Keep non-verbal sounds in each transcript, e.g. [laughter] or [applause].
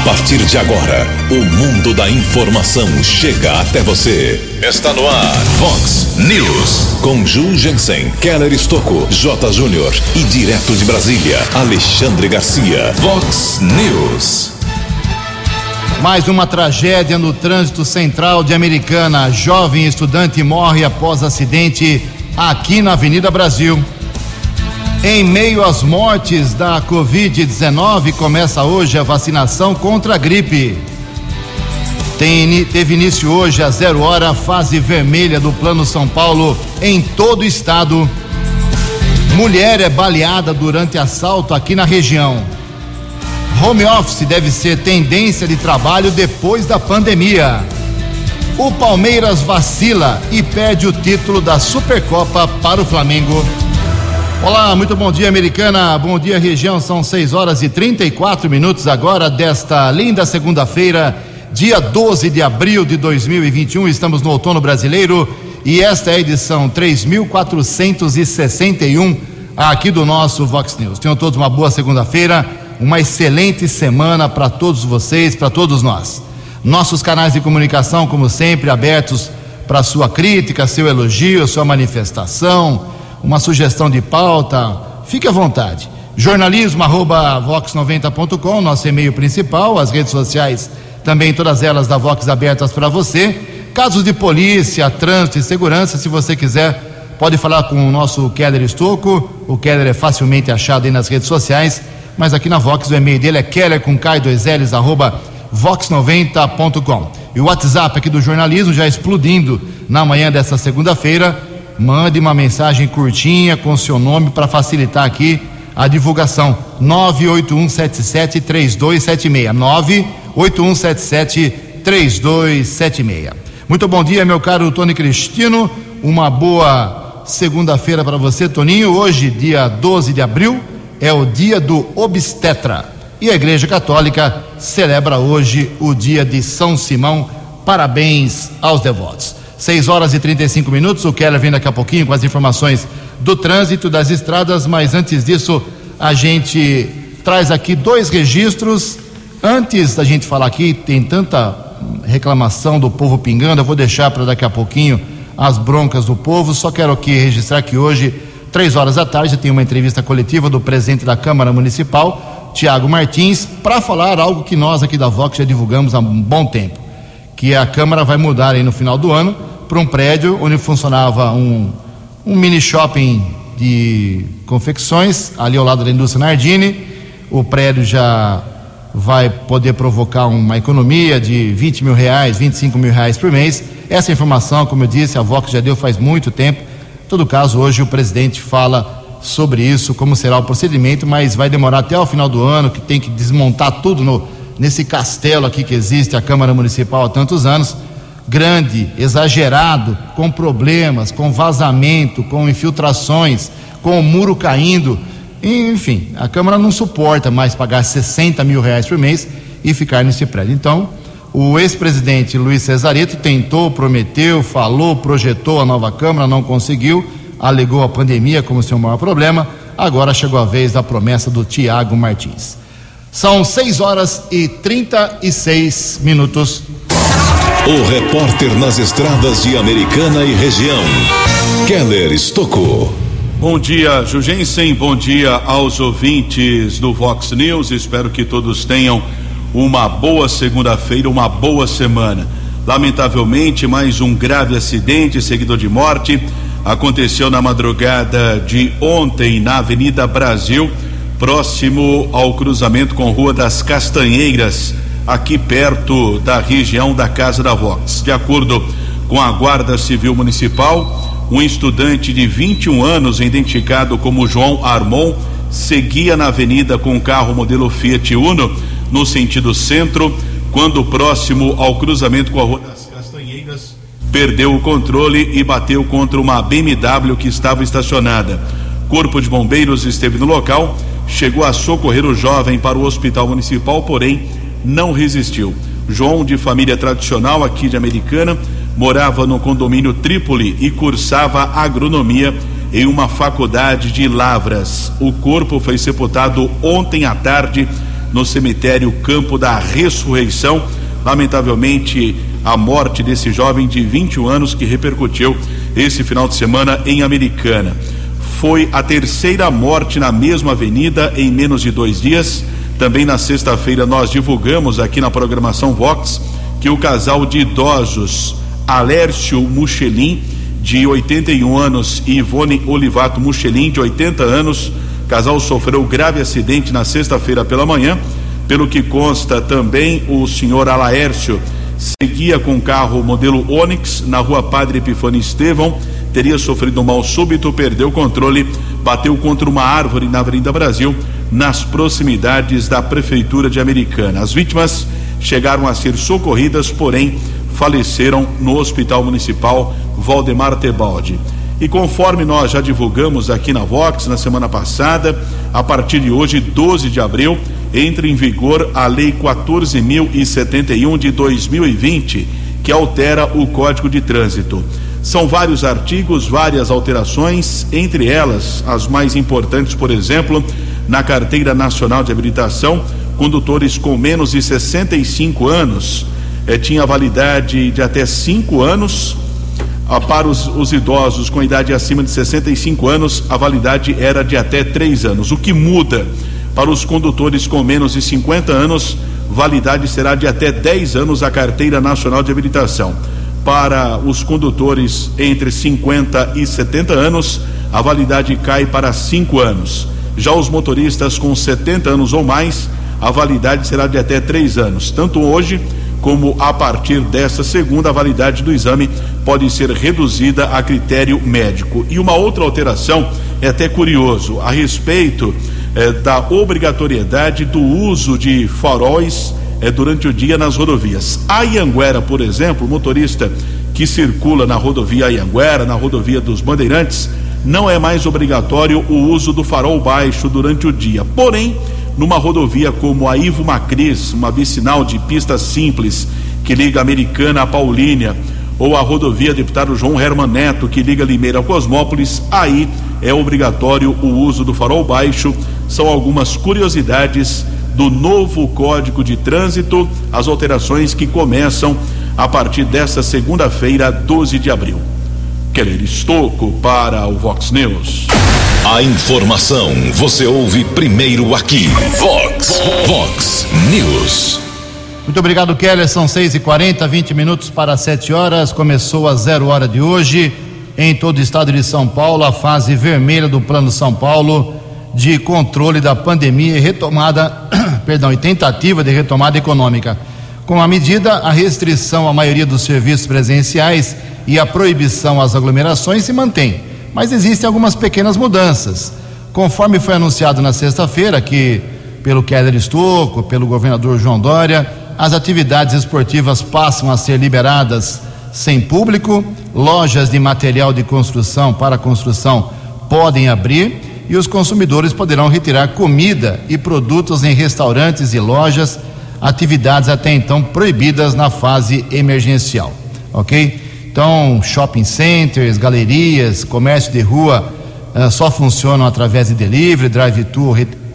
A partir de agora, o mundo da informação chega até você. Está no ar, Fox News. Com Ju Jensen, Keller Estocco, J. Júnior e direto de Brasília, Alexandre Garcia. Fox News. Mais uma tragédia no trânsito central de Americana. Jovem estudante morre após acidente aqui na Avenida Brasil. Em meio às mortes da Covid-19, começa hoje a vacinação contra a gripe. Tem, teve início hoje, a zero hora, a fase vermelha do Plano São Paulo em todo o estado. Mulher é baleada durante assalto aqui na região. Home office deve ser tendência de trabalho depois da pandemia. O Palmeiras vacila e perde o título da Supercopa para o Flamengo. Olá, muito bom dia, americana. Bom dia, região. São 6 horas e 34 minutos agora desta linda segunda-feira, dia 12 de abril de 2021. Estamos no outono brasileiro e esta é a edição 3461 aqui do nosso Vox News. Tenham todos uma boa segunda-feira, uma excelente semana para todos vocês, para todos nós. Nossos canais de comunicação, como sempre, abertos para sua crítica, seu elogio, sua manifestação uma sugestão de pauta, fique à vontade. Jornalismo arroba vox90.com, nosso e-mail principal, as redes sociais também todas elas da Vox abertas para você. Casos de polícia, trânsito e segurança, se você quiser, pode falar com o nosso Keller Estocco. O Keller é facilmente achado aí nas redes sociais, mas aqui na Vox o e-mail dele é keller com k 2 ls arroba vox90.com. E o WhatsApp aqui do jornalismo já explodindo na manhã dessa segunda-feira, mande uma mensagem curtinha com seu nome para facilitar aqui a divulgação. 981773276. 981773276. Muito bom dia, meu caro Tony Cristino. Uma boa segunda-feira para você, Toninho. Hoje, dia 12 de abril, é o dia do obstetra. E a Igreja Católica celebra hoje o dia de São Simão. Parabéns aos devotos. 6 horas e 35 minutos. O Keller vem daqui a pouquinho com as informações do trânsito, das estradas, mas antes disso, a gente traz aqui dois registros. Antes da gente falar aqui, tem tanta reclamação do povo pingando, eu vou deixar para daqui a pouquinho as broncas do povo. Só quero aqui registrar que hoje, três horas da tarde, tem uma entrevista coletiva do presidente da Câmara Municipal, Tiago Martins, para falar algo que nós aqui da Vox já divulgamos há um bom tempo, que a Câmara vai mudar aí no final do ano para um prédio onde funcionava um, um mini shopping de confecções, ali ao lado da indústria Nardini. O prédio já vai poder provocar uma economia de 20 mil reais, 25 mil reais por mês. Essa informação, como eu disse, a Vox já deu faz muito tempo. Em todo caso, hoje o presidente fala sobre isso, como será o procedimento, mas vai demorar até o final do ano, que tem que desmontar tudo no, nesse castelo aqui que existe, a Câmara Municipal há tantos anos grande, exagerado, com problemas, com vazamento, com infiltrações, com o muro caindo. Enfim, a Câmara não suporta mais pagar 60 mil reais por mês e ficar nesse prédio. Então, o ex-presidente Luiz Cesareto tentou, prometeu, falou, projetou a nova Câmara, não conseguiu, alegou a pandemia como seu maior problema. Agora chegou a vez da promessa do Tiago Martins. São 6 horas e 36 minutos. O repórter nas estradas de Americana e região, Keller Estocou. Bom dia, Jugensen. Bom dia aos ouvintes do Vox News. Espero que todos tenham uma boa segunda-feira, uma boa semana. Lamentavelmente, mais um grave acidente seguido de morte aconteceu na madrugada de ontem na Avenida Brasil, próximo ao cruzamento com Rua das Castanheiras aqui perto da região da Casa da Vox. De acordo com a Guarda Civil Municipal, um estudante de 21 anos, identificado como João Armon, seguia na avenida com um carro modelo Fiat Uno no sentido centro, quando próximo ao cruzamento com a Rua das Castanheiras, perdeu o controle e bateu contra uma BMW que estava estacionada. Corpo de Bombeiros esteve no local, chegou a socorrer o jovem para o hospital municipal, porém não resistiu. João, de família tradicional aqui de Americana, morava no condomínio Trípoli e cursava agronomia em uma faculdade de Lavras. O corpo foi sepultado ontem à tarde no cemitério Campo da Ressurreição. Lamentavelmente, a morte desse jovem de 21 anos que repercutiu esse final de semana em Americana. Foi a terceira morte na mesma avenida em menos de dois dias. Também na sexta-feira nós divulgamos aqui na programação Vox que o casal de idosos Alércio Muchelin, de 81 anos, e Ivone Olivato Muchelin, de 80 anos, casal sofreu grave acidente na sexta-feira pela manhã. Pelo que consta também, o senhor Alaércio seguia com o carro modelo Onix na rua Padre Epifânio Estevão, teria sofrido um mal súbito, perdeu o controle, bateu contra uma árvore na Avenida Brasil, nas proximidades da Prefeitura de Americana. As vítimas chegaram a ser socorridas, porém faleceram no Hospital Municipal Valdemar Tebaldi. E conforme nós já divulgamos aqui na Vox na semana passada, a partir de hoje, 12 de abril, entra em vigor a Lei 14.071 de 2020, que altera o Código de Trânsito. São vários artigos, várias alterações, entre elas as mais importantes, por exemplo, na Carteira Nacional de Habilitação, condutores com menos de 65 anos eh, tinha validade de até 5 anos. Para os, os, idosos com idade acima de 65 anos, a validade era de até 3 anos. O que muda para os condutores com menos de 50 anos, validade será de até 10 anos a carteira nacional de habilitação. Para os condutores entre 50 e 70 anos, a validade cai para 5 anos. Já os motoristas com 70 anos ou mais, a validade será de até três anos. Tanto hoje como a partir dessa segunda, a validade do exame pode ser reduzida a critério médico. E uma outra alteração é até curioso a respeito eh, da obrigatoriedade do uso de faróis eh, durante o dia nas rodovias. A Ianguera, por exemplo, motorista que circula na rodovia Ianguera, na rodovia dos Bandeirantes, não é mais obrigatório o uso do farol baixo durante o dia. Porém, numa rodovia como a Ivo Macris, uma vicinal de pista simples que liga Americana a Paulínia, ou a rodovia deputado João Herman Neto, que liga Limeira a Cosmópolis, aí é obrigatório o uso do farol baixo. São algumas curiosidades do novo Código de Trânsito, as alterações que começam a partir desta segunda-feira, 12 de abril. Keller Estocco para o Vox News. A informação você ouve primeiro aqui. Vox, Vox News. Muito obrigado, Keller. São 6 e 40 20 minutos para 7 horas. Começou a zero hora de hoje. Em todo o estado de São Paulo, a fase vermelha do Plano São Paulo de controle da pandemia e retomada, [clears throat] perdão, e tentativa de retomada econômica. Com a medida, a restrição à maioria dos serviços presenciais e a proibição às aglomerações se mantém mas existem algumas pequenas mudanças. Conforme foi anunciado na sexta-feira, que pelo Keller Estocco, pelo governador João Dória, as atividades esportivas passam a ser liberadas sem público, lojas de material de construção para construção podem abrir e os consumidores poderão retirar comida e produtos em restaurantes e lojas, atividades até então proibidas na fase emergencial. Ok? Então, shopping centers, galerias, comércio de rua uh, só funcionam através de delivery, drive-thru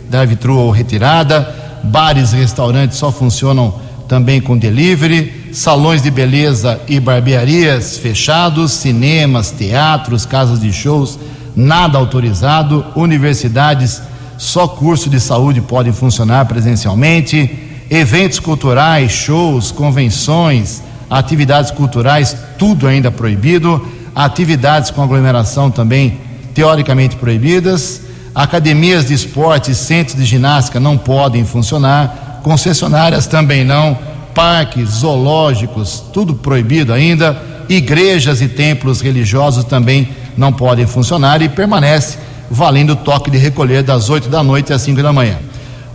drive ou retirada. Bares e restaurantes só funcionam também com delivery. Salões de beleza e barbearias fechados. Cinemas, teatros, casas de shows, nada autorizado. Universidades, só curso de saúde podem funcionar presencialmente. Eventos culturais, shows, convenções atividades culturais, tudo ainda proibido, atividades com aglomeração também teoricamente proibidas, academias de esporte, centros de ginástica não podem funcionar, concessionárias também não, parques, zoológicos, tudo proibido ainda, igrejas e templos religiosos também não podem funcionar e permanece valendo o toque de recolher das 8 da noite às 5 da manhã.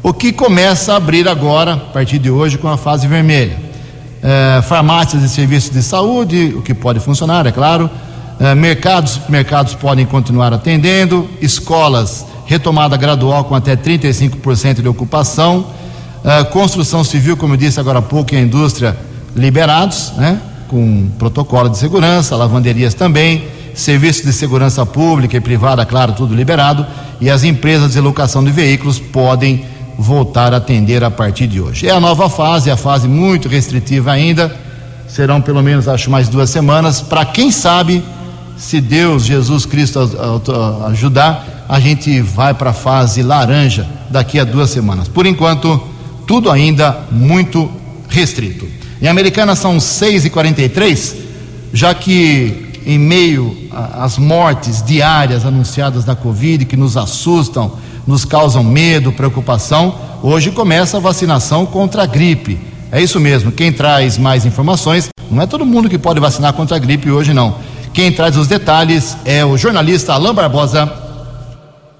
O que começa a abrir agora, a partir de hoje, com a fase vermelha? É, farmácias e serviços de saúde, o que pode funcionar, é claro. É, mercados, mercados podem continuar atendendo, escolas, retomada gradual com até 35% de ocupação, é, construção civil, como eu disse agora há pouco, e a indústria liberados, né, com protocolo de segurança, lavanderias também, serviços de segurança pública e privada, claro, tudo liberado, e as empresas de locação de veículos podem voltar a atender a partir de hoje. É a nova fase, a fase muito restritiva ainda. Serão pelo menos, acho, mais duas semanas. Para quem sabe, se Deus, Jesus Cristo ajudar, a gente vai para a fase laranja daqui a duas semanas. Por enquanto, tudo ainda muito restrito. Em Americana são 6h43, já que em meio às mortes diárias anunciadas da Covid, que nos assustam, nos causam medo, preocupação, hoje começa a vacinação contra a gripe. É isso mesmo, quem traz mais informações, não é todo mundo que pode vacinar contra a gripe hoje, não. Quem traz os detalhes é o jornalista Alain Barbosa.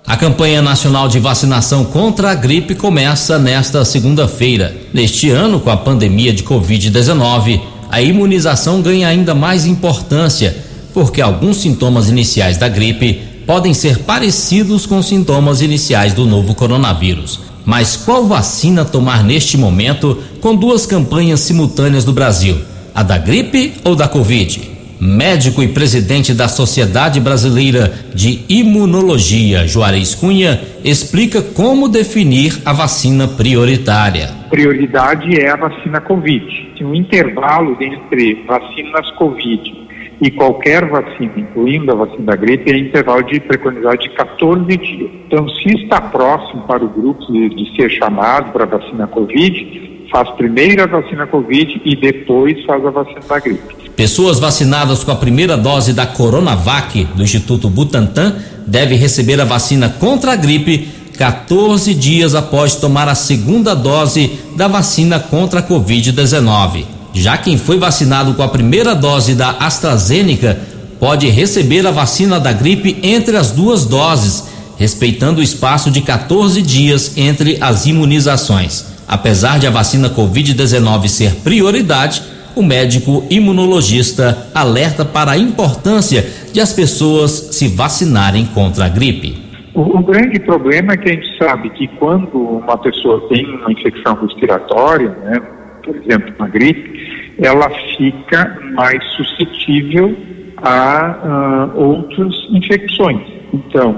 A campanha nacional de vacinação contra a gripe começa nesta segunda-feira. Neste ano, com a pandemia de Covid-19, a imunização ganha ainda mais importância, porque alguns sintomas iniciais da gripe podem ser parecidos com sintomas iniciais do novo coronavírus. Mas qual vacina tomar neste momento com duas campanhas simultâneas do Brasil? A da gripe ou da Covid? Médico e presidente da Sociedade Brasileira de Imunologia, Juarez Cunha, explica como definir a vacina prioritária. Prioridade é a vacina Covid. Um intervalo entre vacinas Covid e qualquer vacina, incluindo a vacina da gripe, é intervalo de preconizado de 14 dias. Então, se está próximo para o grupo de, de ser chamado para a vacina Covid, faz primeiro a vacina Covid e depois faz a vacina da gripe. Pessoas vacinadas com a primeira dose da Coronavac do Instituto Butantan devem receber a vacina contra a gripe 14 dias após tomar a segunda dose da vacina contra a Covid-19. Já quem foi vacinado com a primeira dose da AstraZeneca pode receber a vacina da gripe entre as duas doses, respeitando o espaço de 14 dias entre as imunizações. Apesar de a vacina Covid-19 ser prioridade, o médico imunologista alerta para a importância de as pessoas se vacinarem contra a gripe. O, grande problema é que a gente sabe que quando uma pessoa tem uma infecção respiratória, né, por exemplo, uma gripe, ela fica mais suscetível a uh, outras infecções. Então,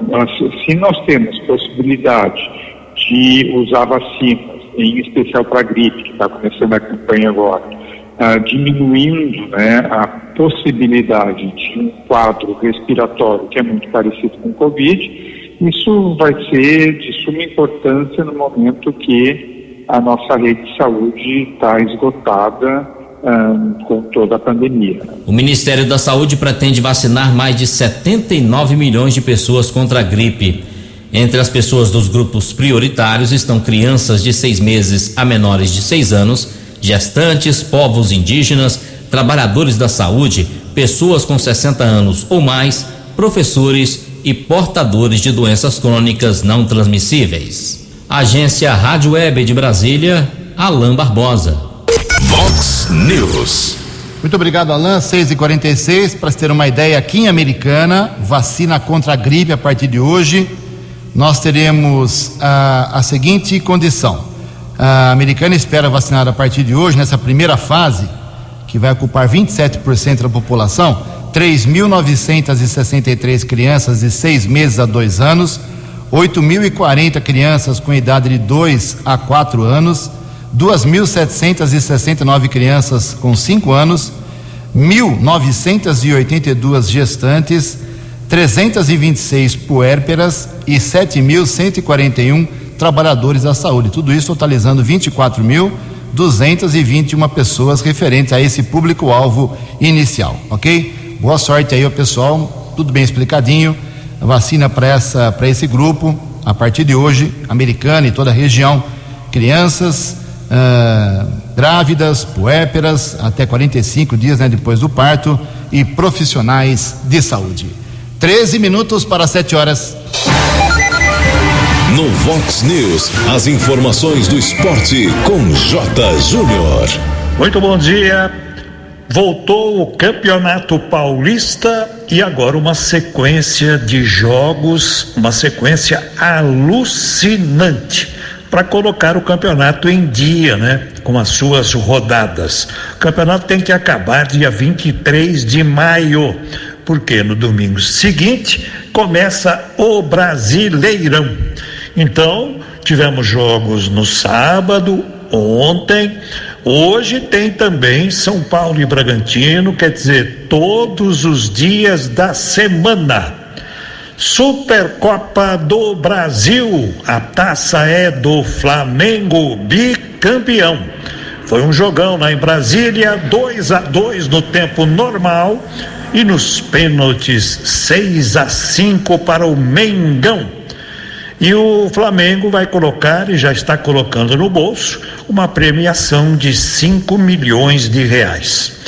se nós temos possibilidade de usar vacinas, em especial para a gripe, que está começando a campanha agora, uh, diminuindo né, a possibilidade de um quadro respiratório que é muito parecido com o Covid, isso vai ser de suma importância no momento que a nossa rede de saúde está esgotada um, com toda a pandemia. O Ministério da Saúde pretende vacinar mais de 79 milhões de pessoas contra a gripe. Entre as pessoas dos grupos prioritários estão crianças de seis meses a menores de seis anos, gestantes, povos indígenas, trabalhadores da saúde, pessoas com 60 anos ou mais, professores e portadores de doenças crônicas não transmissíveis. Agência Rádio Web de Brasília, Alain Barbosa. Vox News. Muito obrigado, Alain. 6h46. Para ter uma ideia, aqui em Americana, vacina contra a gripe a partir de hoje. Nós teremos ah, a seguinte condição: a Americana espera vacinar a partir de hoje, nessa primeira fase, que vai ocupar 27% da população, 3.963 crianças de seis meses a dois anos 8.040 crianças com idade de 2 a 4 anos, 2.769 crianças com 5 anos, 1.982 gestantes, 326 puérperas e 7.141 trabalhadores da saúde. Tudo isso totalizando 24.221 pessoas referentes a esse público-alvo inicial, ok? Boa sorte aí, pessoal. Tudo bem explicadinho vacina para esse grupo, a partir de hoje, americana e toda a região, crianças, ah, grávidas, puéperas, até 45 dias né, depois do parto, e profissionais de saúde. 13 minutos para 7 horas. No Vox News, as informações do esporte com J. Júnior. Muito bom dia. Voltou o Campeonato Paulista e agora uma sequência de jogos, uma sequência alucinante para colocar o campeonato em dia, né? Com as suas rodadas. O campeonato tem que acabar dia 23 de maio, porque no domingo seguinte começa o Brasileirão. Então, tivemos jogos no sábado, ontem, hoje tem também São Paulo e Bragantino, quer dizer, todos os dias da semana. Supercopa do Brasil, a taça é do Flamengo, bicampeão. Foi um jogão lá em Brasília, 2 a 2 no tempo normal e nos pênaltis 6 a 5 para o Mengão. E o Flamengo vai colocar e já está colocando no bolso uma premiação de 5 milhões de reais.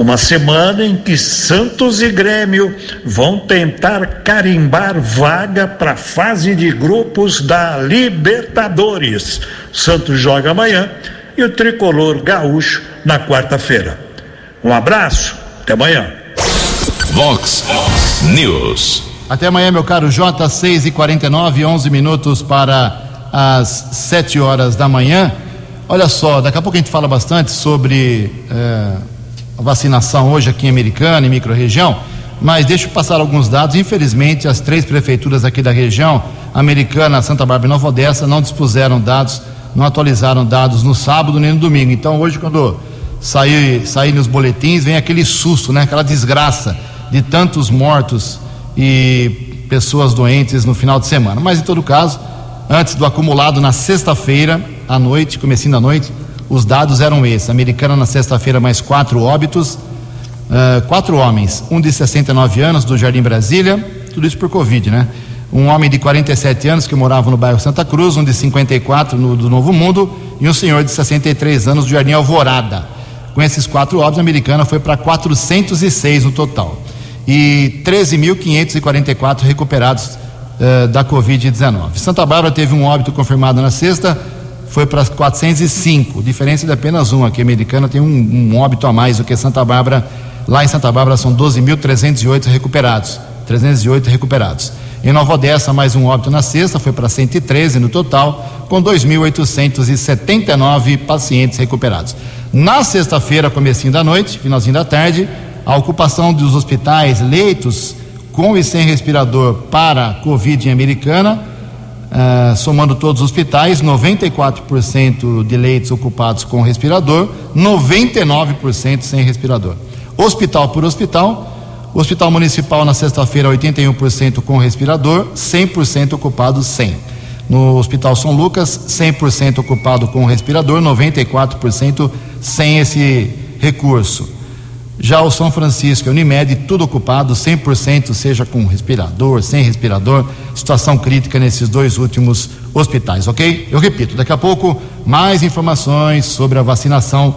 Uma semana em que Santos e Grêmio vão tentar carimbar vaga para a fase de grupos da Libertadores. Santos joga amanhã e o tricolor gaúcho na quarta-feira. Um abraço, até amanhã. Vox News. Até amanhã, meu caro J, 6 e 49 11 minutos para as 7 horas da manhã. Olha só, daqui a pouco a gente fala bastante sobre. Eh, vacinação hoje aqui em Americana, em microrregião, mas deixa eu passar alguns dados. Infelizmente, as três prefeituras aqui da região, Americana, Santa Bárbara e Nova Odessa, não dispuseram dados, não atualizaram dados no sábado nem no domingo. Então, hoje, quando sair, sair nos boletins, vem aquele susto, né? aquela desgraça de tantos mortos e pessoas doentes no final de semana. Mas, em todo caso, antes do acumulado na sexta-feira, à noite, comecinho da noite, os dados eram esses: Americana na sexta-feira, mais quatro óbitos, uh, quatro homens, um de 69 anos do Jardim Brasília, tudo isso por Covid, né? Um homem de 47 anos que morava no bairro Santa Cruz, um de 54 no, do Novo Mundo e um senhor de 63 anos do Jardim Alvorada. Com esses quatro óbitos, a americana foi para 406 no total. E 13.544 recuperados uh, da Covid-19. Santa Bárbara teve um óbito confirmado na sexta, foi para 405, diferença de apenas um. Aqui, a americana tem um, um óbito a mais do que Santa Bárbara. Lá em Santa Bárbara são 12.308 recuperados. 308 recuperados. Em Nova Odessa, mais um óbito na sexta, foi para 113 no total, com 2.879 pacientes recuperados. Na sexta-feira, comecinho da noite, finalzinho da tarde, a ocupação dos hospitais, leitos com e sem respirador para Covid em Americana Uh, somando todos os hospitais, 94% de leitos ocupados com respirador, 99% sem respirador. Hospital por hospital, Hospital Municipal na sexta-feira 81% com respirador, 100% ocupado sem. No Hospital São Lucas, 100% ocupado com respirador, 94% sem esse recurso. Já o São Francisco, a Unimed, tudo ocupado, 100%, seja com respirador, sem respirador, situação crítica nesses dois últimos hospitais, ok? Eu repito, daqui a pouco, mais informações sobre a vacinação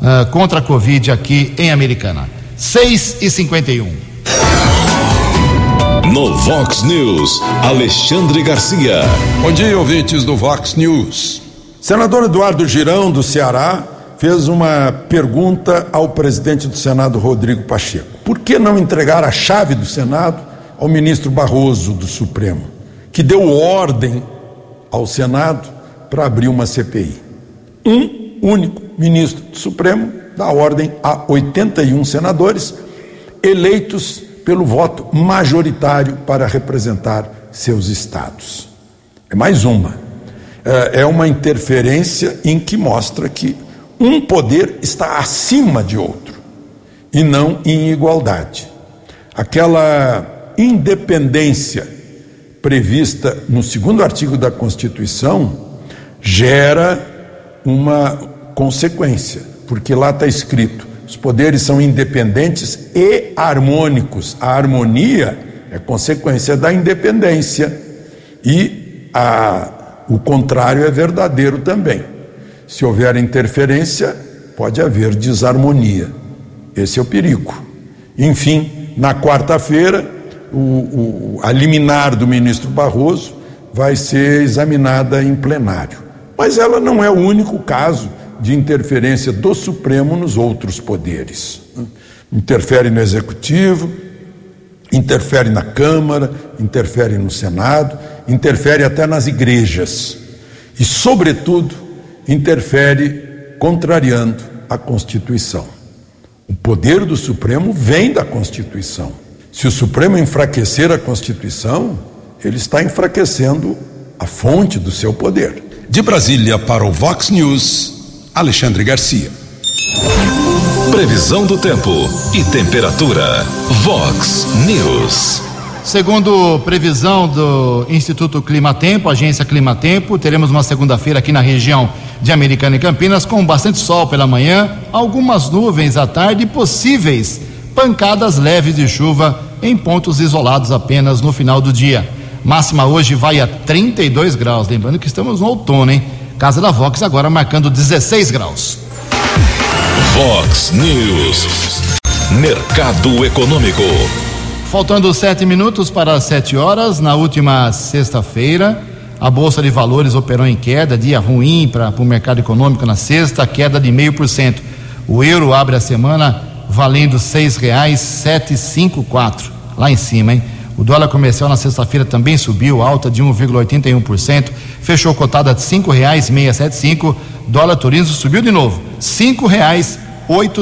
uh, contra a Covid aqui em Americana. 6 e 51 No Vox News, Alexandre Garcia. Bom dia, ouvintes do Vox News. Senador Eduardo Girão, do Ceará, fez uma pergunta ao presidente do Senado, Rodrigo Pacheco: por que não entregar a chave do Senado ao ministro Barroso do Supremo, que deu ordem ao Senado para abrir uma CPI? Um único ministro do Supremo dá ordem a 81 senadores eleitos pelo voto majoritário para representar seus estados. É mais uma. É, é uma interferência em que mostra que um poder está acima de outro e não em igualdade. Aquela independência prevista no segundo artigo da Constituição gera uma consequência, porque lá está escrito: os poderes são independentes e harmônicos. A harmonia é consequência da independência e a, o contrário é verdadeiro também. Se houver interferência, pode haver desarmonia. Esse é o perigo. Enfim, na quarta-feira, o, o, a liminar do ministro Barroso vai ser examinada em plenário. Mas ela não é o único caso de interferência do Supremo nos outros poderes. Interfere no Executivo, interfere na Câmara, interfere no Senado, interfere até nas igrejas. E, sobretudo, interfere contrariando a Constituição. O poder do Supremo vem da Constituição. Se o Supremo enfraquecer a Constituição, ele está enfraquecendo a fonte do seu poder. De Brasília para o Vox News, Alexandre Garcia. Previsão do tempo e temperatura. Vox News. Segundo previsão do Instituto Climatempo, agência Climatempo, teremos uma segunda-feira aqui na região de Americana e Campinas com bastante sol pela manhã, algumas nuvens à tarde e possíveis pancadas leves de chuva em pontos isolados apenas no final do dia. Máxima hoje vai a 32 graus, lembrando que estamos no outono, hein? Casa da Vox agora marcando 16 graus. Vox News. Mercado Econômico. Faltando sete minutos para as sete horas, na última sexta-feira, a Bolsa de Valores operou em queda, dia ruim para o mercado econômico na sexta, queda de meio por cento. O euro abre a semana valendo seis cinco quatro, lá em cima, hein? O dólar comercial na sexta-feira também subiu, alta de 1,81%, fechou cotada de sete cinco. Dólar turismo subiu de novo,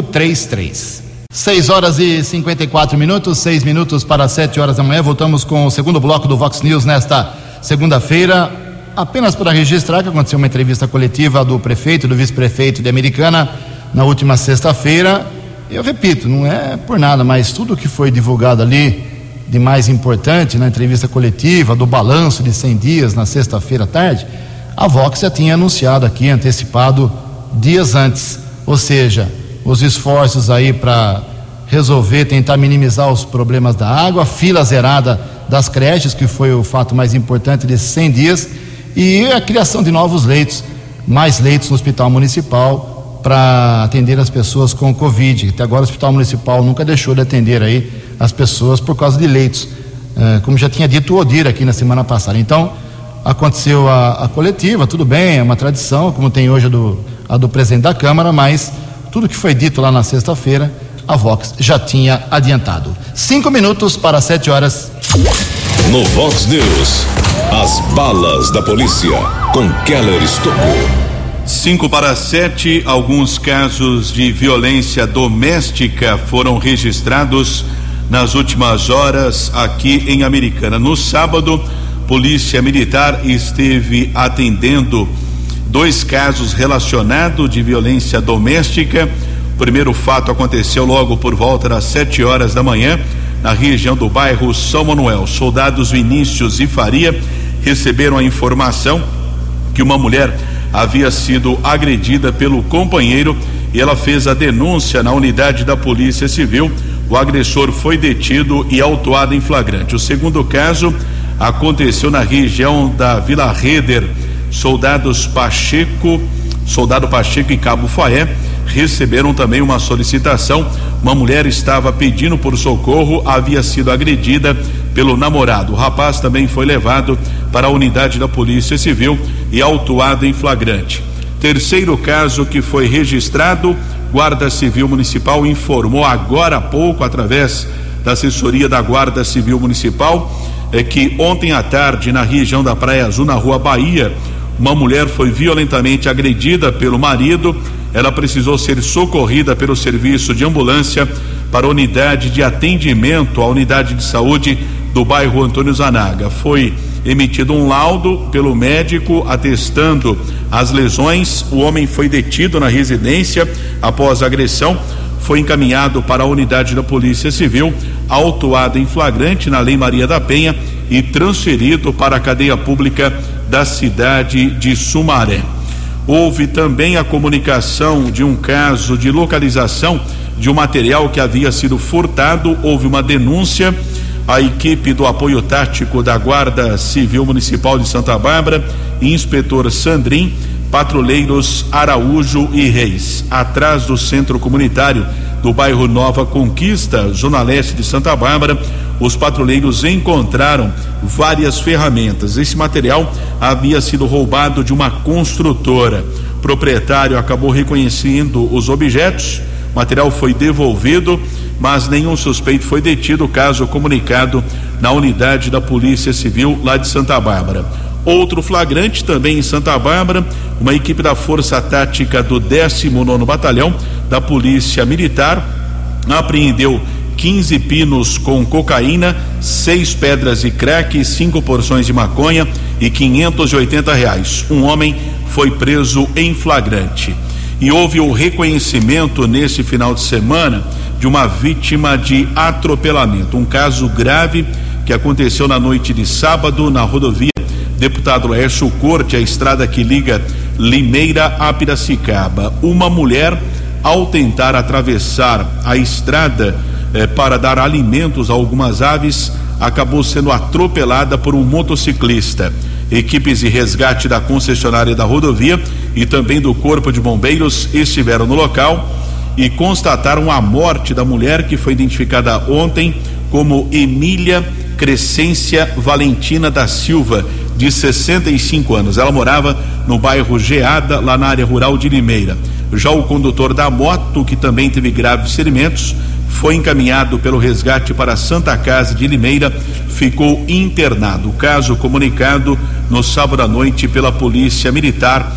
três três. 6 horas e 54 minutos, seis minutos para sete horas da manhã. Voltamos com o segundo bloco do Vox News nesta segunda-feira. Apenas para registrar que aconteceu uma entrevista coletiva do prefeito do vice-prefeito de Americana na última sexta-feira. Eu repito, não é por nada, mas tudo que foi divulgado ali de mais importante na entrevista coletiva, do balanço de 100 dias na sexta-feira à tarde, a Vox já tinha anunciado aqui, antecipado dias antes. Ou seja, os esforços aí para resolver, tentar minimizar os problemas da água, fila zerada das creches, que foi o fato mais importante desses 100 dias, e a criação de novos leitos, mais leitos no Hospital Municipal para atender as pessoas com Covid. Até agora o Hospital Municipal nunca deixou de atender aí as pessoas por causa de leitos, eh, como já tinha dito o Odir aqui na semana passada. Então, aconteceu a, a coletiva, tudo bem, é uma tradição, como tem hoje a do, a do presidente da Câmara, mas tudo que foi dito lá na sexta-feira, a Vox já tinha adiantado. Cinco minutos para sete horas. No Vox News, as balas da polícia com Keller Estocou. Cinco para sete, alguns casos de violência doméstica foram registrados nas últimas horas aqui em Americana. No sábado, Polícia Militar esteve atendendo dois casos relacionados de violência doméstica. O primeiro fato aconteceu logo por volta das sete horas da manhã, na região do bairro São Manuel. Soldados Vinícius e Faria receberam a informação que uma mulher havia sido agredida pelo companheiro e ela fez a denúncia na unidade da Polícia Civil. O agressor foi detido e autuado em flagrante. O segundo caso aconteceu na região da Vila Reder soldados Pacheco, soldado Pacheco e Cabo Faé receberam também uma solicitação. Uma mulher estava pedindo por socorro, havia sido agredida pelo namorado. O rapaz também foi levado para a unidade da Polícia Civil e autuado em flagrante. Terceiro caso que foi registrado, Guarda Civil Municipal informou agora há pouco, através da assessoria da Guarda Civil Municipal, é que ontem à tarde, na região da Praia Azul, na rua Bahia, uma mulher foi violentamente agredida pelo marido. Ela precisou ser socorrida pelo serviço de ambulância para a unidade de atendimento, a unidade de saúde do bairro Antônio Zanaga. Foi emitido um laudo pelo médico atestando as lesões. O homem foi detido na residência após a agressão. Foi encaminhado para a unidade da Polícia Civil, autuado em flagrante na Lei Maria da Penha e transferido para a cadeia pública da cidade de Sumaré. Houve também a comunicação de um caso de localização de um material que havia sido furtado. Houve uma denúncia. A equipe do apoio tático da Guarda Civil Municipal de Santa Bárbara, inspetor Sandrin, patrulheiros Araújo e Reis, atrás do centro comunitário do bairro Nova Conquista, zona leste de Santa Bárbara, os patrulheiros encontraram várias ferramentas. Esse material havia sido roubado de uma construtora. O proprietário acabou reconhecendo os objetos, o material foi devolvido, mas nenhum suspeito foi detido, caso comunicado na unidade da Polícia Civil lá de Santa Bárbara. Outro flagrante também em Santa Bárbara, uma equipe da Força Tática do 19 Batalhão da Polícia Militar apreendeu 15 pinos com cocaína, seis pedras de crack, cinco porções de maconha e 580 reais. Um homem foi preso em flagrante. E houve o reconhecimento nesse final de semana de uma vítima de atropelamento, um caso grave que aconteceu na noite de sábado na rodovia Deputado Laércio Corte, a estrada que liga Limeira a Piracicaba. Uma mulher, ao tentar atravessar a estrada eh, para dar alimentos a algumas aves, acabou sendo atropelada por um motociclista. Equipes de resgate da concessionária da rodovia e também do Corpo de Bombeiros estiveram no local e constataram a morte da mulher que foi identificada ontem como Emília Crescência Valentina da Silva, de 65 anos. Ela morava no bairro Geada, lá na área rural de Limeira. Já o condutor da moto, que também teve graves ferimentos, foi encaminhado pelo resgate para a Santa Casa de Limeira, ficou internado. O caso comunicado no sábado à noite pela Polícia Militar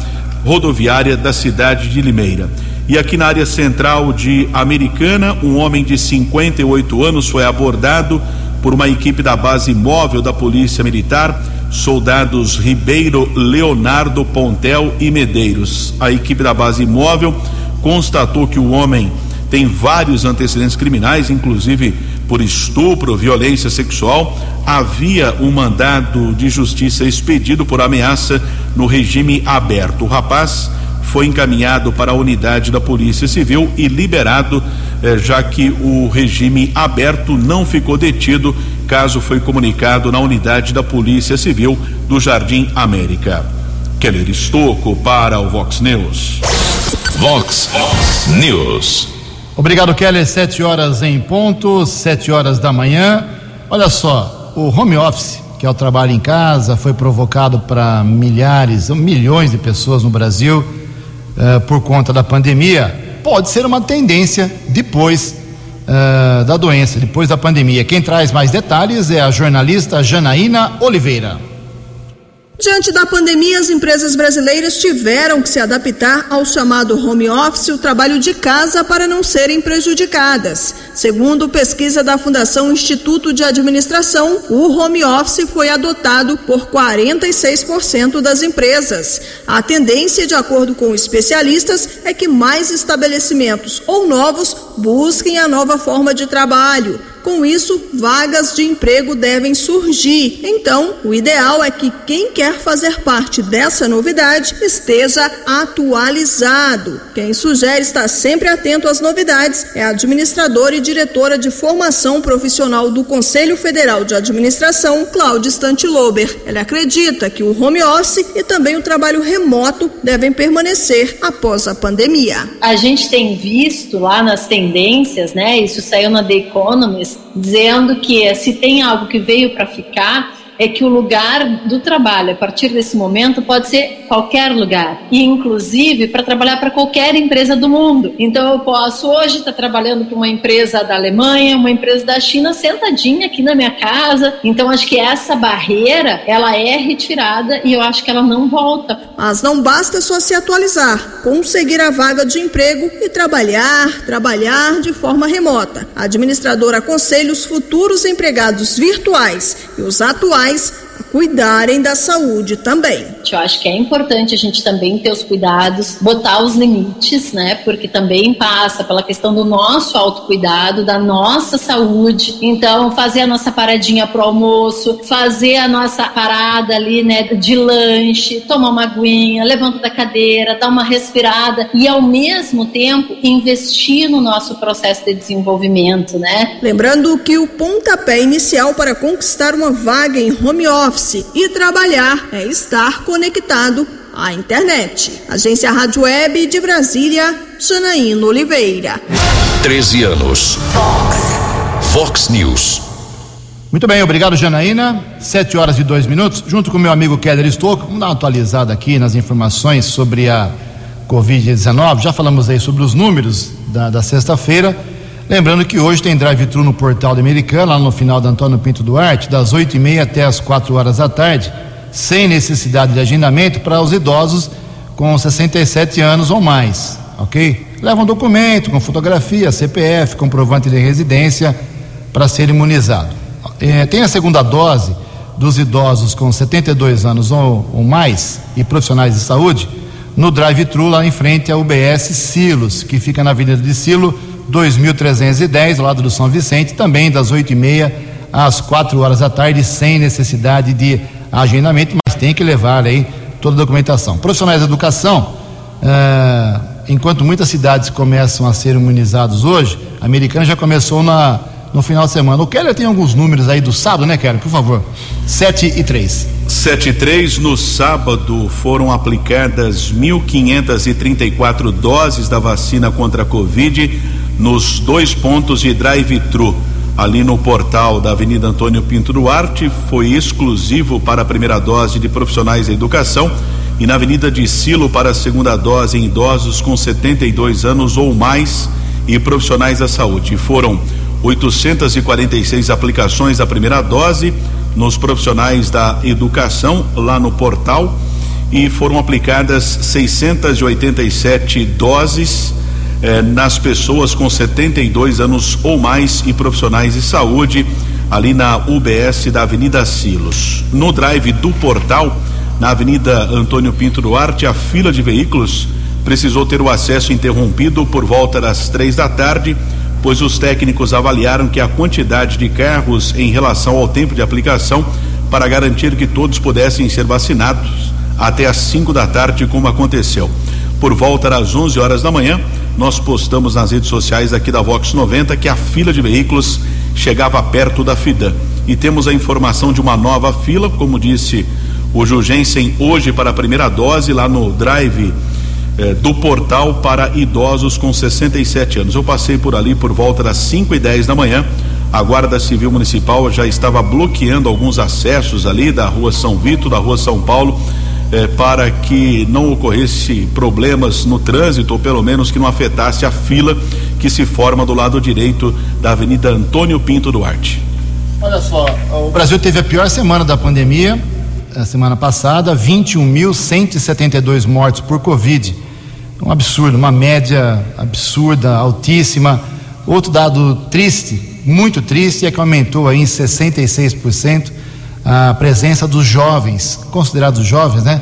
Rodoviária da cidade de Limeira. E aqui na área central de Americana, um homem de 58 anos foi abordado por uma equipe da base móvel da Polícia Militar soldados Ribeiro, Leonardo Pontel e Medeiros. A equipe da base móvel constatou que o homem tem vários antecedentes criminais, inclusive por estupro, violência sexual. Havia um mandado de justiça expedido por ameaça no regime aberto. O rapaz foi encaminhado para a unidade da Polícia Civil e liberado, eh, já que o regime aberto não ficou detido Caso foi comunicado na unidade da Polícia Civil do Jardim América. Keller Estocco para o Vox News. Vox News. Obrigado, Keller. Sete horas em ponto, sete horas da manhã. Olha só, o home office, que é o trabalho em casa, foi provocado para milhares, milhões de pessoas no Brasil uh, por conta da pandemia. Pode ser uma tendência depois uh, da doença depois da pandemia. Quem traz mais detalhes é a jornalista Janaína Oliveira. Diante da pandemia, as empresas brasileiras tiveram que se adaptar ao chamado home office, o trabalho de casa, para não serem prejudicadas. Segundo pesquisa da Fundação Instituto de Administração, o home office foi adotado por 46% das empresas. A tendência, de acordo com especialistas, é que mais estabelecimentos ou novos busquem a nova forma de trabalho. Com isso, vagas de emprego devem surgir. Então, o ideal é que quem quer fazer parte dessa novidade esteja atualizado. Quem sugere estar sempre atento às novidades é a administradora e diretora de formação profissional do Conselho Federal de Administração, Cláudia Stantilober. Ela acredita que o home office e também o trabalho remoto devem permanecer após a pandemia. A gente tem visto lá nas tendências, né? Isso saiu na The Economist dizendo que se tem algo que veio para ficar, é que o lugar do trabalho, a partir desse momento, pode ser qualquer lugar, e inclusive para trabalhar para qualquer empresa do mundo. Então eu posso hoje estar tá trabalhando para uma empresa da Alemanha, uma empresa da China, sentadinha aqui na minha casa. Então acho que essa barreira, ela é retirada e eu acho que ela não volta. Mas não basta só se atualizar, conseguir a vaga de emprego e trabalhar, trabalhar de forma remota. A administradora aconselha os futuros empregados virtuais e os atuais a cuidarem da saúde também. Eu acho que é importante a gente também ter os cuidados, botar os limites, né? Porque também passa pela questão do nosso autocuidado, da nossa saúde. Então, fazer a nossa paradinha pro almoço, fazer a nossa parada ali, né, de lanche, tomar uma aguinha, levanta da cadeira, dar uma respirada e ao mesmo tempo investir no nosso processo de desenvolvimento, né? Lembrando que o pontapé inicial para conquistar uma vaga em home office e trabalhar é estar conectado à internet. Agência Rádio Web de Brasília, Janaína Oliveira. 13 anos. Fox. Fox News. Muito bem, obrigado, Janaína. Sete horas e dois minutos. Junto com meu amigo Keller Stocco, vamos dar uma atualizada aqui nas informações sobre a Covid-19. Já falamos aí sobre os números da, da sexta-feira. Lembrando que hoje tem drive-thru no portal da Americana, lá no final da Antônio Pinto Duarte, das oito e meia até as quatro horas da tarde sem necessidade de agendamento para os idosos com 67 anos ou mais, ok? Leva um documento com fotografia, CPF, comprovante de residência para ser imunizado. É, tem a segunda dose dos idosos com 72 anos ou, ou mais e profissionais de saúde no drive-thru lá em frente à UBS Silos, que fica na Avenida de Silo, 2310, ao lado do São Vicente, também das 8h30 às 4 horas da tarde, sem necessidade de agendamento, mas tem que levar aí toda a documentação. Profissionais de educação, eh, enquanto muitas cidades começam a ser imunizados hoje, a americana já começou na, no final de semana. O Keller tem alguns números aí do sábado, né, Keller? Por favor. 7 e 3. 7 e 3, no sábado foram aplicadas 1.534 doses da vacina contra a Covid nos dois pontos de drive-thru. Ali no portal da Avenida Antônio Pinto Duarte, foi exclusivo para a primeira dose de profissionais da educação e na Avenida de Silo para a segunda dose em idosos com 72 anos ou mais e profissionais da saúde. Foram 846 aplicações da primeira dose nos profissionais da educação lá no portal e foram aplicadas 687 doses eh, nas pessoas com 72 anos ou mais e profissionais de saúde ali na UBS da Avenida Silos. No drive do portal, na Avenida Antônio Pinto Duarte, a fila de veículos precisou ter o acesso interrompido por volta das três da tarde pois os técnicos avaliaram que a quantidade de carros em relação ao tempo de aplicação para garantir que todos pudessem ser vacinados até às 5 da tarde, como aconteceu. Por volta das 11 horas da manhã, nós postamos nas redes sociais aqui da Vox 90 que a fila de veículos chegava perto da FIDAN. E temos a informação de uma nova fila, como disse o Jugensen, hoje para a primeira dose lá no Drive eh, do portal para idosos com 67 anos. Eu passei por ali por volta das 5 e 10 da manhã. A Guarda Civil Municipal já estava bloqueando alguns acessos ali da rua São Vito, da rua São Paulo, eh, para que não ocorresse problemas no trânsito, ou pelo menos que não afetasse a fila que se forma do lado direito da Avenida Antônio Pinto Duarte. Olha só, o Brasil teve a pior semana da pandemia, a semana passada, 21.172 mortes por Covid um absurdo, uma média absurda, altíssima. Outro dado triste, muito triste, é que aumentou aí em 66% a presença dos jovens, considerados jovens, né?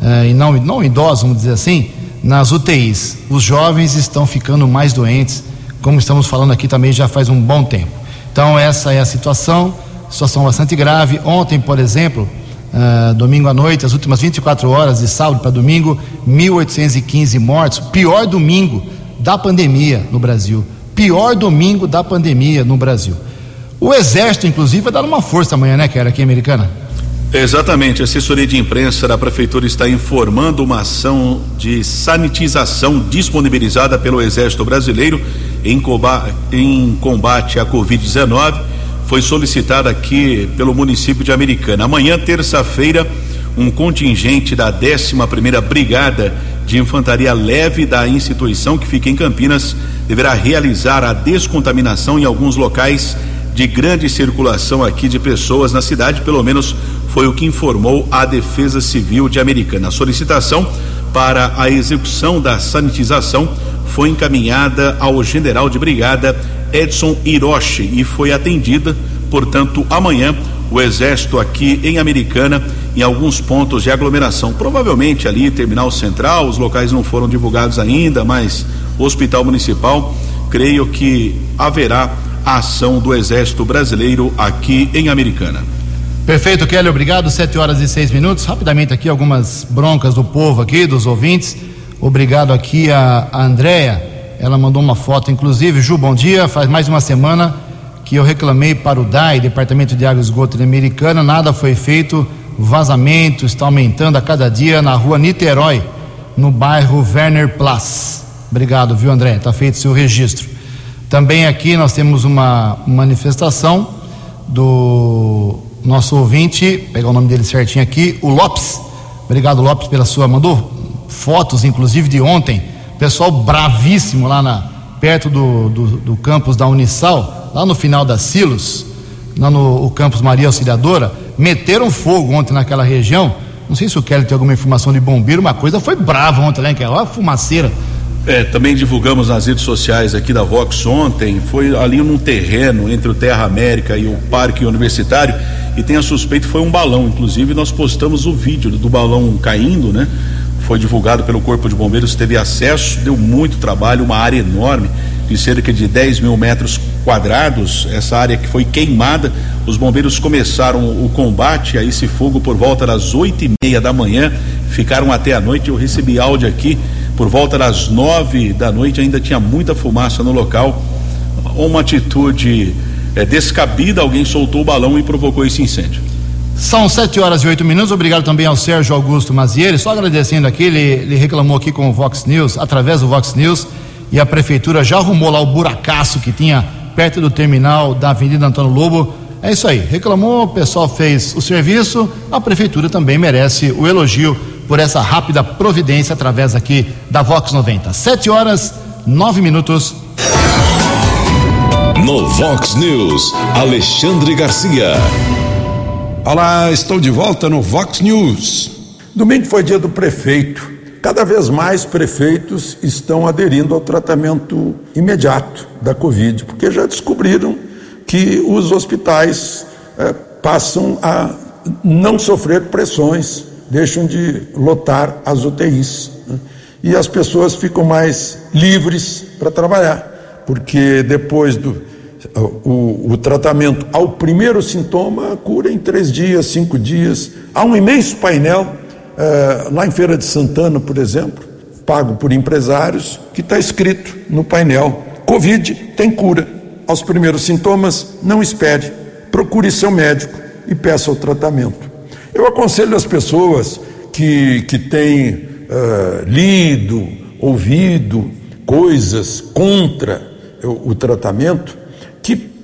Uh, e não, não idosos, vamos dizer assim, nas UTIs. Os jovens estão ficando mais doentes, como estamos falando aqui também já faz um bom tempo. Então, essa é a situação, situação bastante grave. Ontem, por exemplo, Uh, domingo à noite, as últimas 24 horas, de sábado para domingo, 1.815 mortes. Pior domingo da pandemia no Brasil. Pior domingo da pandemia no Brasil. O Exército, inclusive, vai dar uma força amanhã, né, que era aqui americana? Exatamente. A assessoria de imprensa da Prefeitura está informando uma ação de sanitização disponibilizada pelo Exército Brasileiro em combate à Covid-19 foi solicitada aqui pelo município de Americana. Amanhã, terça-feira, um contingente da 11ª Brigada de Infantaria Leve da instituição que fica em Campinas deverá realizar a descontaminação em alguns locais de grande circulação aqui de pessoas na cidade, pelo menos foi o que informou a Defesa Civil de Americana. A solicitação para a execução da sanitização foi encaminhada ao general de brigada Edson Hiroshi e foi atendida. Portanto, amanhã o exército aqui em Americana em alguns pontos de aglomeração, provavelmente ali terminal central, os locais não foram divulgados ainda, mas hospital municipal, creio que haverá a ação do exército brasileiro aqui em Americana. Perfeito, Kelly, obrigado. Sete horas e seis minutos. Rapidamente aqui algumas broncas do povo aqui, dos ouvintes. Obrigado aqui a, a Andréia ela mandou uma foto, inclusive. Ju, bom dia. Faz mais de uma semana que eu reclamei para o DAI, Departamento de Água e Esgoto Americana, nada foi feito. Vazamento está aumentando a cada dia na rua Niterói, no bairro Werner Platz. Obrigado, viu, André? Está feito seu registro. Também aqui nós temos uma manifestação do nosso ouvinte, pegar o nome dele certinho aqui, o Lopes. Obrigado, Lopes, pela sua. Mandou fotos, inclusive, de ontem pessoal bravíssimo lá na, perto do, do, do campus da Unisal, lá no final da Silos, lá no campus Maria Auxiliadora, meteram fogo ontem naquela região. Não sei se o Kelly tem alguma informação de bombeiro, uma coisa foi brava ontem lá, né, que é a fumaceira É, também divulgamos nas redes sociais aqui da Vox ontem, foi ali num terreno entre o Terra América e o Parque Universitário, e tem a suspeita foi um balão, inclusive nós postamos o vídeo do balão caindo, né? Foi divulgado pelo Corpo de Bombeiros, teve acesso, deu muito trabalho, uma área enorme, de cerca de 10 mil metros quadrados, essa área que foi queimada. Os bombeiros começaram o combate a esse fogo por volta das oito e meia da manhã, ficaram até a noite. Eu recebi áudio aqui por volta das nove da noite, ainda tinha muita fumaça no local. Uma atitude é, descabida, alguém soltou o balão e provocou esse incêndio. São sete horas e oito minutos. Obrigado também ao Sérgio Augusto Mazieri. Só agradecendo aqui, ele, ele reclamou aqui com o Vox News, através do Vox News, e a prefeitura já arrumou lá o buracaço que tinha perto do terminal da Avenida Antônio Lobo. É isso aí. Reclamou, o pessoal fez o serviço, a prefeitura também merece o elogio por essa rápida providência através aqui da Vox 90. Sete horas, nove minutos. No Vox News, Alexandre Garcia. Olá, estou de volta no Vox News. Domingo foi dia do prefeito. Cada vez mais prefeitos estão aderindo ao tratamento imediato da Covid, porque já descobriram que os hospitais eh, passam a não sofrer pressões deixam de lotar as UTIs. Né? E as pessoas ficam mais livres para trabalhar, porque depois do o, o, tratamento ao primeiro sintoma cura em três dias, cinco dias. Há um imenso painel eh, lá em Feira de Santana, por exemplo, pago por empresários, que está escrito no painel: Covid tem cura. Aos primeiros sintomas, não espere, procure seu médico e peça o tratamento. Eu aconselho as pessoas que, que têm uh, lido, ouvido coisas contra o, o, tratamento,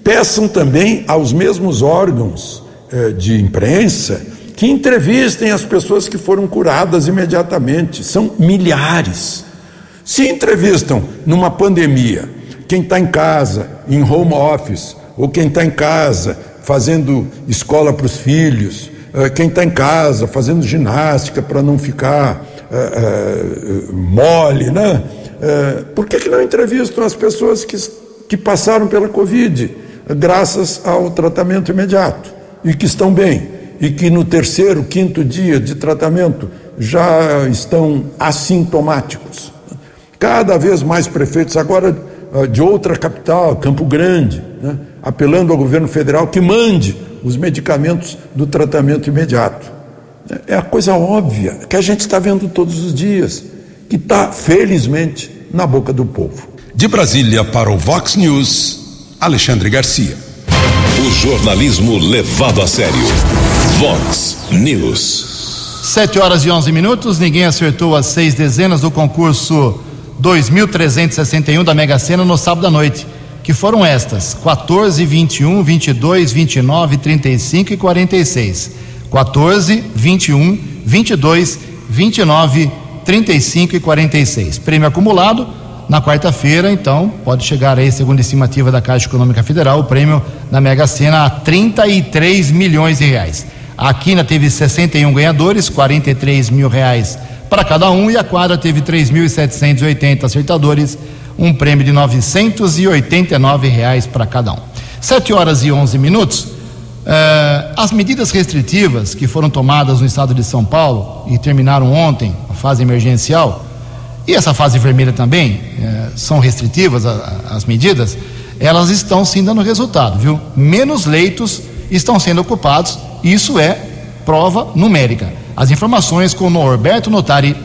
peçam também aos mesmos órgãos uh, de imprensa que entrevistem as pessoas que foram curadas imediatamente. São milhares. Se entrevistam numa pandemia, quem está em casa, em home office, ou quem está em casa fazendo escola para os filhos, eh, quem está em casa fazendo ginástica para não ficar uh, uh, mole, né? por que, que não entrevistam as pessoas que, que passaram pela Covid graças ao tratamento imediato e que estão bem e que no terceiro, quinto dia de tratamento já estão assintomáticos? Cada vez mais prefeitos, agora de outra capital, Campo Grande, né? apelando ao governo federal que mande os medicamentos do tratamento imediato. É a coisa óbvia que a gente está vendo todos os dias, que está, felizmente, na boca do povo. De Brasília para o Vox News, Alexandre Garcia. O jornalismo levado a sério. Vox News. Sete horas e onze minutos, ninguém acertou as seis dezenas do concurso 2361 da Mega Sena no sábado à noite que foram estas: 14, 21, 22, 29, 35 e 46. 14, 21, 22, 29, 35 e 46. Prêmio acumulado na quarta-feira, então, pode chegar aí, segundo a estimativa da Caixa Econômica Federal, o prêmio na Mega Sena a 33 milhões de reais. A Quina teve 61 ganhadores, 43 mil reais para cada um, e a quadra teve 3.780 acertadores, um prêmio de 989 reais para cada um. Sete horas e 11 minutos. Uh, as medidas restritivas que foram tomadas no estado de São Paulo e terminaram ontem, a fase emergencial, e essa fase vermelha também, uh, são restritivas a, a, as medidas, elas estão sim dando resultado, viu? Menos leitos estão sendo ocupados, isso é prova numérica. As informações com o Norberto Notari.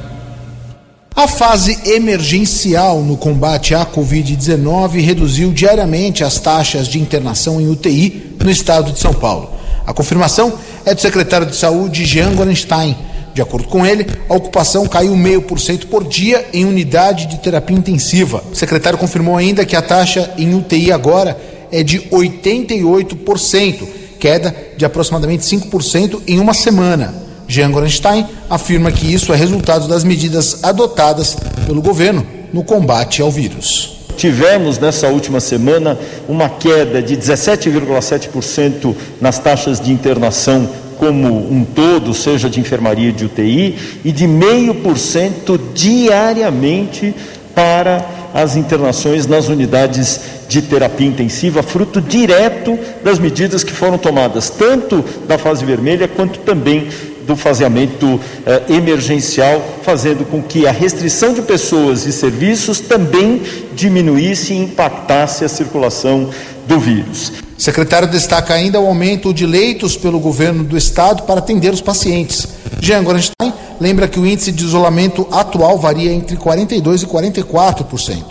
A fase emergencial no combate à Covid-19 reduziu diariamente as taxas de internação em UTI no estado de São Paulo. A confirmação é do secretário de Saúde, Jean Gorenstein. De acordo com ele, a ocupação caiu meio por cento por dia em unidade de terapia intensiva. O secretário confirmou ainda que a taxa em UTI agora é de 88%, queda de aproximadamente 5% em uma semana. Jean Gorenstein afirma que isso é resultado das medidas adotadas pelo governo no combate ao vírus. Tivemos nessa última semana uma queda de 17,7% nas taxas de internação como um todo, seja de enfermaria e de UTI, e de meio por cento diariamente para as internações nas unidades de terapia intensiva, fruto direto das medidas que foram tomadas, tanto da fase vermelha quanto também do faseamento eh, emergencial, fazendo com que a restrição de pessoas e serviços também diminuísse e impactasse a circulação do vírus. O secretário destaca ainda o aumento de leitos pelo governo do estado para atender os pacientes. Jean Gorenstein lembra que o índice de isolamento atual varia entre 42% e 44%.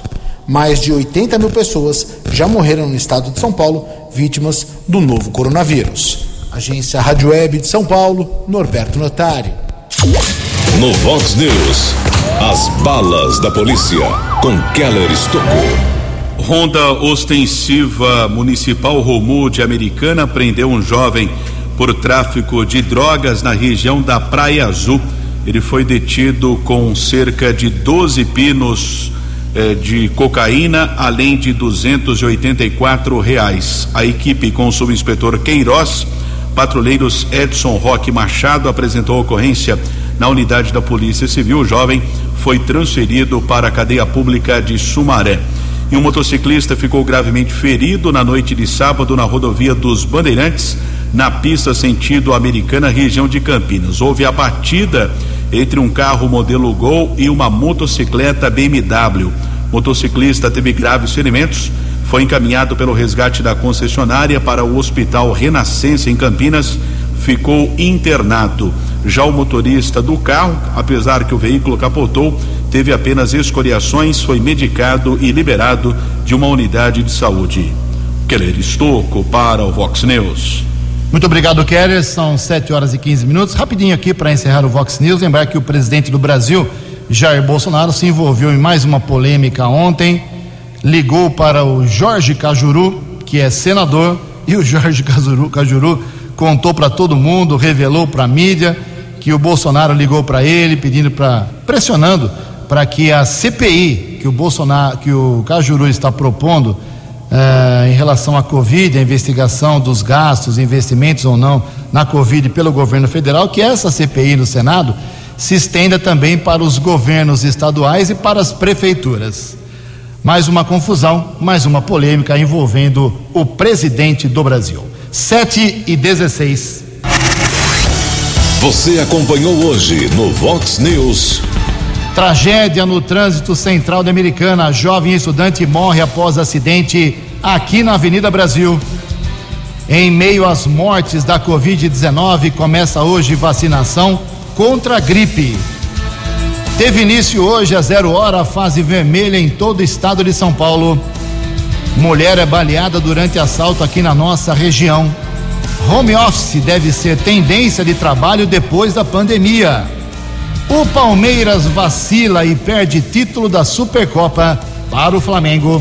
Mais de 80 mil pessoas já morreram no estado de São Paulo, vítimas do novo coronavírus. Agência Rádio Web de São Paulo, Norberto Notari. No Vox News, as balas da polícia com Keller Estocou. Ronda ostensiva municipal Romu de Americana prendeu um jovem por tráfico de drogas na região da Praia Azul. Ele foi detido com cerca de 12 pinos eh, de cocaína, além de 284 reais. A equipe com o subinspetor Queiroz, patrulheiros Edson Roque Machado apresentou ocorrência na unidade da Polícia Civil. O jovem foi transferido para a cadeia pública de Sumaré. E um motociclista ficou gravemente ferido na noite de sábado na rodovia dos Bandeirantes, na pista sentido americana, região de Campinas. Houve a batida entre um carro modelo Gol e uma motocicleta BMW. O motociclista teve graves ferimentos, foi encaminhado pelo resgate da concessionária para o Hospital Renascença em Campinas, ficou internado. Já o motorista do carro, apesar que o veículo capotou, teve apenas escoriações, foi medicado e liberado de uma unidade de saúde. Keller Estocco para o Vox News. Muito obrigado, Keller. São 7 horas e 15 minutos. Rapidinho aqui para encerrar o Vox News. Lembrar que o presidente do Brasil, Jair Bolsonaro, se envolveu em mais uma polêmica ontem. Ligou para o Jorge Cajuru, que é senador, [laughs] e o Jorge Cajuru, Cajuru contou para todo mundo, revelou para a mídia que o Bolsonaro ligou para ele, pedindo para pressionando para que a CPI que o Bolsonaro, que o Cajuru está propondo eh, em relação à Covid, a investigação dos gastos, investimentos ou não na Covid pelo governo federal, que essa CPI no Senado se estenda também para os governos estaduais e para as prefeituras. Mais uma confusão, mais uma polêmica envolvendo o presidente do Brasil. 7 e 16. Você acompanhou hoje no Vox News. Tragédia no trânsito central da Americana. Jovem estudante morre após acidente aqui na Avenida Brasil. Em meio às mortes da Covid-19, começa hoje vacinação contra a gripe. Teve início hoje, a zero hora, a fase vermelha em todo o estado de São Paulo. Mulher é baleada durante assalto aqui na nossa região. Home office deve ser tendência de trabalho depois da pandemia. O Palmeiras vacila e perde título da Supercopa para o Flamengo.